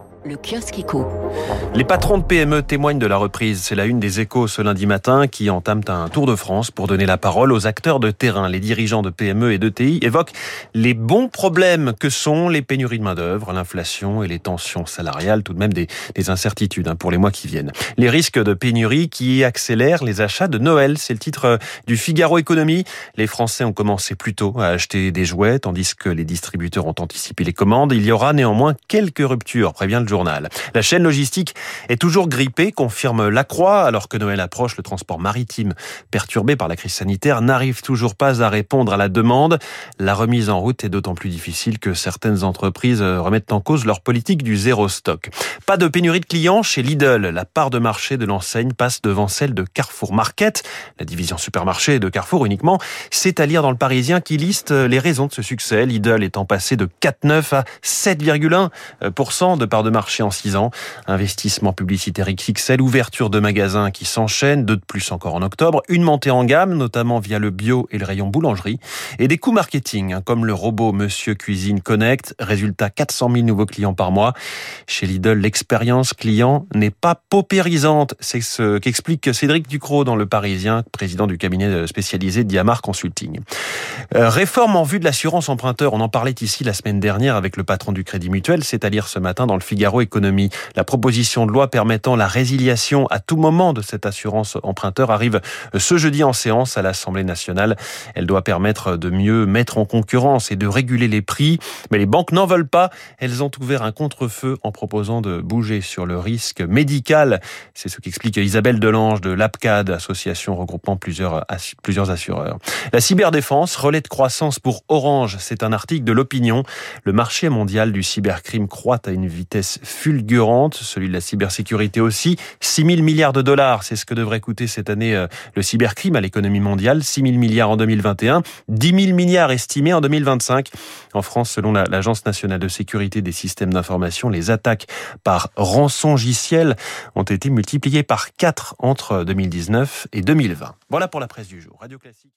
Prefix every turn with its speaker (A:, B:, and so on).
A: Thank you. Le kiosque éco.
B: Les patrons de PME témoignent de la reprise. C'est la une des échos ce lundi matin qui entament un tour de France pour donner la parole aux acteurs de terrain. Les dirigeants de PME et de TI évoquent les bons problèmes que sont les pénuries de main-d'œuvre, l'inflation et les tensions salariales, tout de même des, des incertitudes hein, pour les mois qui viennent. Les risques de pénurie qui accélèrent les achats de Noël. C'est le titre du Figaro Économie. Les Français ont commencé plus tôt à acheter des jouets, tandis que les distributeurs ont anticipé les commandes. Il y aura néanmoins quelques ruptures, prévient le journal. La chaîne logistique est toujours grippée, confirme Lacroix, alors que Noël approche, le transport maritime perturbé par la crise sanitaire n'arrive toujours pas à répondre à la demande. La remise en route est d'autant plus difficile que certaines entreprises remettent en cause leur politique du zéro stock. Pas de pénurie de clients chez Lidl. La part de marché de l'enseigne passe devant celle de Carrefour Market, la division supermarché de Carrefour uniquement. C'est à lire dans le Parisien qui liste les raisons de ce succès. Lidl étant passé de 4,9 à 7,1% de part de marché marché en 6 ans. Investissement publicitaire XXL, ouverture de magasins qui s'enchaînent, deux de plus encore en octobre, une montée en gamme, notamment via le bio et le rayon boulangerie, et des coûts marketing, hein, comme le robot Monsieur Cuisine Connect. Résultat, 400 000 nouveaux clients par mois. Chez Lidl, l'expérience client n'est pas paupérisante. C'est ce qu'explique Cédric Ducrot dans Le Parisien, président du cabinet spécialisé Diamar Consulting. Euh, réforme en vue de l'assurance emprunteur. On en parlait ici la semaine dernière avec le patron du Crédit Mutuel, c'est-à-dire ce matin dans le Figaro La proposition de loi permettant la résiliation à tout moment de cette assurance emprunteur arrive ce jeudi en séance à l'Assemblée nationale. Elle doit permettre de mieux mettre en concurrence et de réguler les prix. Mais les banques n'en veulent pas. Elles ont ouvert un contre-feu en proposant de bouger sur le risque médical. C'est ce qu'explique Isabelle Delange de l'APCAD, association regroupant plusieurs, plusieurs assureurs. La cyberdéfense, relais de croissance pour Orange. C'est un article de l'opinion. Le marché mondial du cybercrime croît à une vitesse fulgurante, celui de la cybersécurité aussi. 6 000 milliards de dollars, c'est ce que devrait coûter cette année euh, le cybercrime à l'économie mondiale. 6 000 milliards en 2021, 10 000 milliards estimés en 2025. En France, selon l'Agence nationale de sécurité des systèmes d'information, les attaques par rançongiciel ont été multipliées par 4 entre 2019 et 2020. Voilà pour la presse du jour. Radio Classique.